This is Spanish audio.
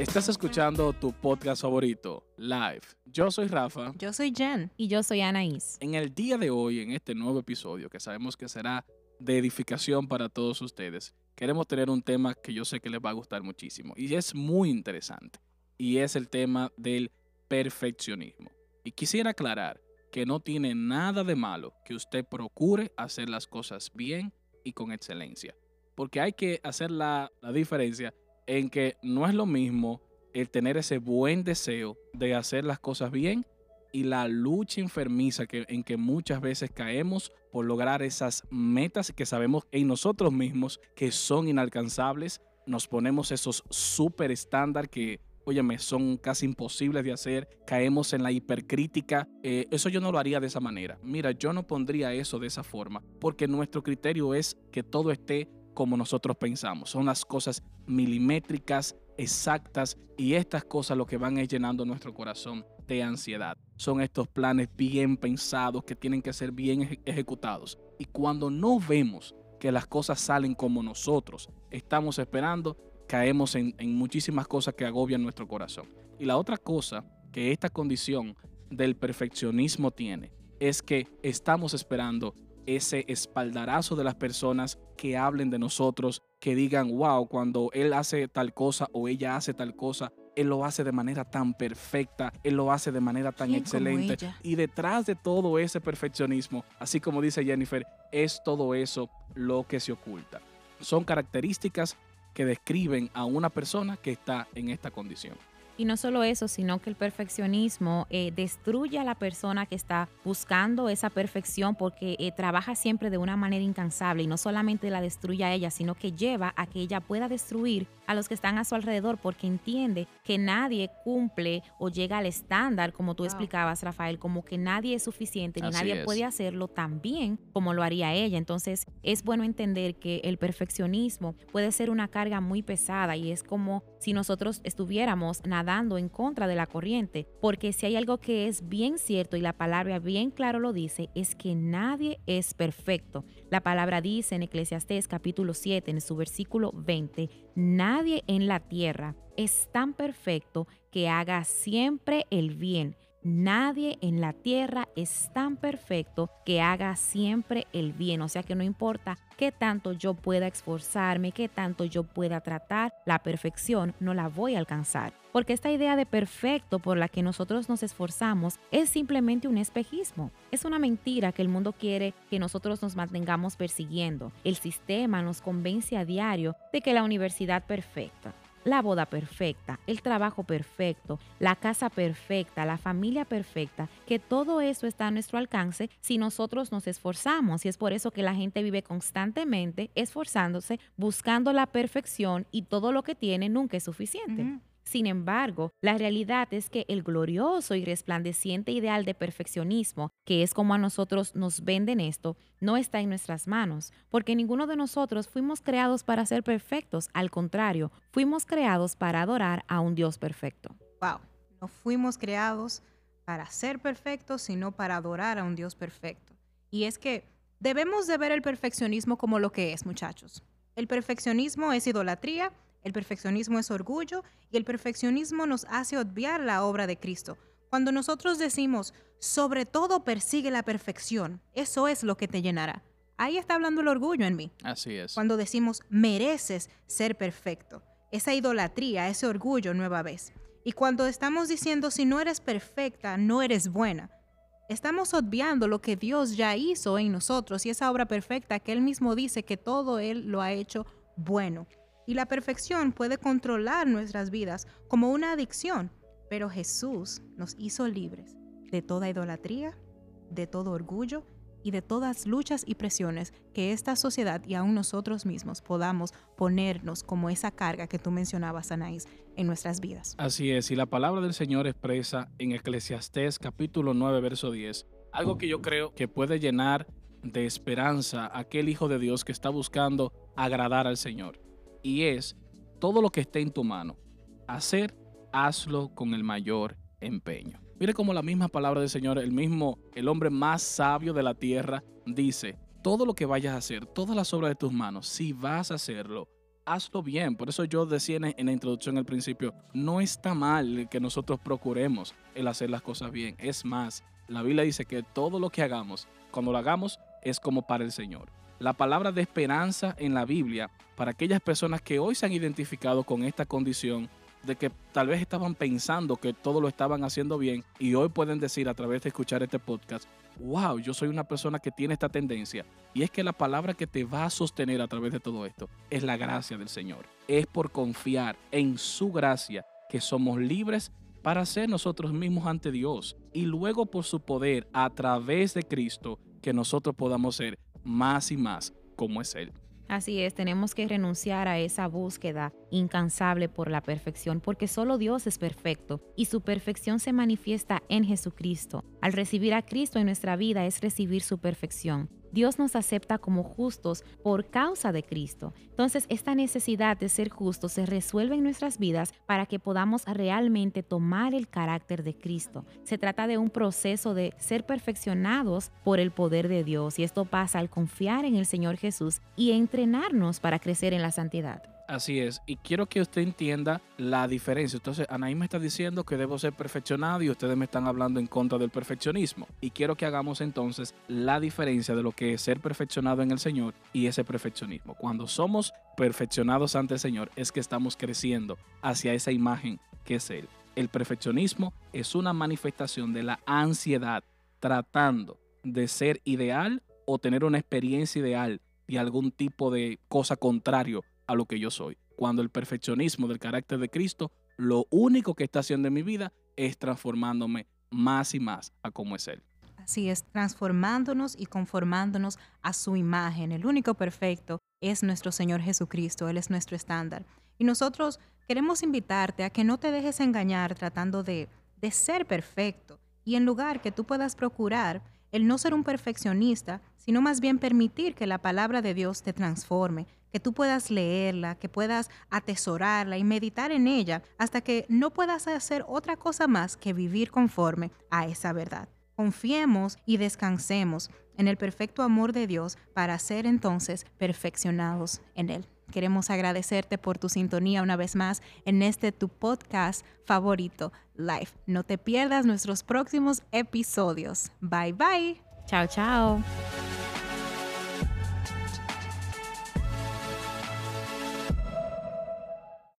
Estás escuchando tu podcast favorito, Live. Yo soy Rafa. Yo soy Jen. Y yo soy Anaís. En el día de hoy, en este nuevo episodio, que sabemos que será de edificación para todos ustedes, queremos tener un tema que yo sé que les va a gustar muchísimo y es muy interesante. Y es el tema del perfeccionismo. Y quisiera aclarar que no tiene nada de malo que usted procure hacer las cosas bien y con excelencia. Porque hay que hacer la, la diferencia en que no es lo mismo el tener ese buen deseo de hacer las cosas bien y la lucha enfermiza que, en que muchas veces caemos por lograr esas metas que sabemos en nosotros mismos que son inalcanzables. Nos ponemos esos super estándar que, óyeme, son casi imposibles de hacer. Caemos en la hipercrítica. Eh, eso yo no lo haría de esa manera. Mira, yo no pondría eso de esa forma porque nuestro criterio es que todo esté como nosotros pensamos. Son las cosas milimétricas, exactas y estas cosas lo que van es llenando nuestro corazón de ansiedad. Son estos planes bien pensados que tienen que ser bien ejecutados. Y cuando no vemos que las cosas salen como nosotros estamos esperando, caemos en, en muchísimas cosas que agobian nuestro corazón. Y la otra cosa que esta condición del perfeccionismo tiene es que estamos esperando ese espaldarazo de las personas que hablen de nosotros, que digan, wow, cuando él hace tal cosa o ella hace tal cosa, él lo hace de manera tan perfecta, él lo hace de manera tan excelente. Y detrás de todo ese perfeccionismo, así como dice Jennifer, es todo eso lo que se oculta. Son características que describen a una persona que está en esta condición. Y no solo eso, sino que el perfeccionismo eh, destruye a la persona que está buscando esa perfección porque eh, trabaja siempre de una manera incansable y no solamente la destruye a ella, sino que lleva a que ella pueda destruir a los que están a su alrededor porque entiende que nadie cumple o llega al estándar, como tú explicabas, Rafael, como que nadie es suficiente ni nadie puede hacerlo tan bien como lo haría ella. Entonces es bueno entender que el perfeccionismo puede ser una carga muy pesada y es como si nosotros estuviéramos nadando en contra de la corriente, porque si hay algo que es bien cierto y la palabra bien claro lo dice, es que nadie es perfecto. La palabra dice en Eclesiastés capítulo 7, en su versículo 20, nadie en la tierra es tan perfecto que haga siempre el bien. Nadie en la tierra es tan perfecto que haga siempre el bien. O sea que no importa qué tanto yo pueda esforzarme, qué tanto yo pueda tratar, la perfección no la voy a alcanzar. Porque esta idea de perfecto por la que nosotros nos esforzamos es simplemente un espejismo. Es una mentira que el mundo quiere que nosotros nos mantengamos persiguiendo. El sistema nos convence a diario de que la universidad perfecta, la boda perfecta, el trabajo perfecto, la casa perfecta, la familia perfecta, que todo eso está a nuestro alcance si nosotros nos esforzamos. Y es por eso que la gente vive constantemente esforzándose, buscando la perfección y todo lo que tiene nunca es suficiente. Sin embargo, la realidad es que el glorioso y resplandeciente ideal de perfeccionismo, que es como a nosotros nos venden esto, no está en nuestras manos, porque ninguno de nosotros fuimos creados para ser perfectos, al contrario, fuimos creados para adorar a un Dios perfecto. Wow, no fuimos creados para ser perfectos, sino para adorar a un Dios perfecto. Y es que debemos de ver el perfeccionismo como lo que es, muchachos. El perfeccionismo es idolatría el perfeccionismo es orgullo y el perfeccionismo nos hace obviar la obra de Cristo. Cuando nosotros decimos, sobre todo persigue la perfección, eso es lo que te llenará. Ahí está hablando el orgullo en mí. Así es. Cuando decimos, mereces ser perfecto. Esa idolatría, ese orgullo nueva vez. Y cuando estamos diciendo, si no eres perfecta, no eres buena. Estamos obviando lo que Dios ya hizo en nosotros y esa obra perfecta que Él mismo dice que todo Él lo ha hecho bueno. Y la perfección puede controlar nuestras vidas como una adicción, pero Jesús nos hizo libres de toda idolatría, de todo orgullo y de todas luchas y presiones que esta sociedad y aún nosotros mismos podamos ponernos como esa carga que tú mencionabas, Anaís, en nuestras vidas. Así es, y la palabra del Señor expresa en Eclesiastés capítulo 9, verso 10, algo que yo creo que puede llenar de esperanza a aquel Hijo de Dios que está buscando agradar al Señor y es todo lo que esté en tu mano. Hacer, hazlo con el mayor empeño. Mire como la misma palabra del Señor, el mismo, el hombre más sabio de la tierra, dice, todo lo que vayas a hacer, todas las obras de tus manos, si vas a hacerlo, hazlo bien. Por eso yo decía en la introducción al principio, no está mal que nosotros procuremos el hacer las cosas bien. Es más, la Biblia dice que todo lo que hagamos, cuando lo hagamos, es como para el Señor. La palabra de esperanza en la Biblia, para aquellas personas que hoy se han identificado con esta condición de que tal vez estaban pensando que todo lo estaban haciendo bien y hoy pueden decir a través de escuchar este podcast, wow, yo soy una persona que tiene esta tendencia. Y es que la palabra que te va a sostener a través de todo esto es la gracia del Señor. Es por confiar en su gracia que somos libres para ser nosotros mismos ante Dios y luego por su poder a través de Cristo que nosotros podamos ser más y más como es Él. Así es, tenemos que renunciar a esa búsqueda incansable por la perfección, porque solo Dios es perfecto y su perfección se manifiesta en Jesucristo. Al recibir a Cristo en nuestra vida es recibir su perfección. Dios nos acepta como justos por causa de Cristo. Entonces, esta necesidad de ser justos se resuelve en nuestras vidas para que podamos realmente tomar el carácter de Cristo. Se trata de un proceso de ser perfeccionados por el poder de Dios y esto pasa al confiar en el Señor Jesús y entrenarnos para crecer en la santidad. Así es, y quiero que usted entienda la diferencia. Entonces, Anaí me está diciendo que debo ser perfeccionado y ustedes me están hablando en contra del perfeccionismo. Y quiero que hagamos entonces la diferencia de lo que es ser perfeccionado en el Señor y ese perfeccionismo. Cuando somos perfeccionados ante el Señor es que estamos creciendo hacia esa imagen que es Él. El perfeccionismo es una manifestación de la ansiedad tratando de ser ideal o tener una experiencia ideal y algún tipo de cosa contrario a lo que yo soy. Cuando el perfeccionismo del carácter de Cristo, lo único que está haciendo en mi vida es transformándome más y más a como es Él. Así es, transformándonos y conformándonos a su imagen. El único perfecto es nuestro Señor Jesucristo, Él es nuestro estándar. Y nosotros queremos invitarte a que no te dejes engañar tratando de, de ser perfecto y en lugar que tú puedas procurar el no ser un perfeccionista, sino más bien permitir que la palabra de Dios te transforme, que tú puedas leerla, que puedas atesorarla y meditar en ella hasta que no puedas hacer otra cosa más que vivir conforme a esa verdad. Confiemos y descansemos en el perfecto amor de Dios para ser entonces perfeccionados en Él. Queremos agradecerte por tu sintonía una vez más en este tu podcast favorito, Live. No te pierdas nuestros próximos episodios. Bye bye. Chao, chao.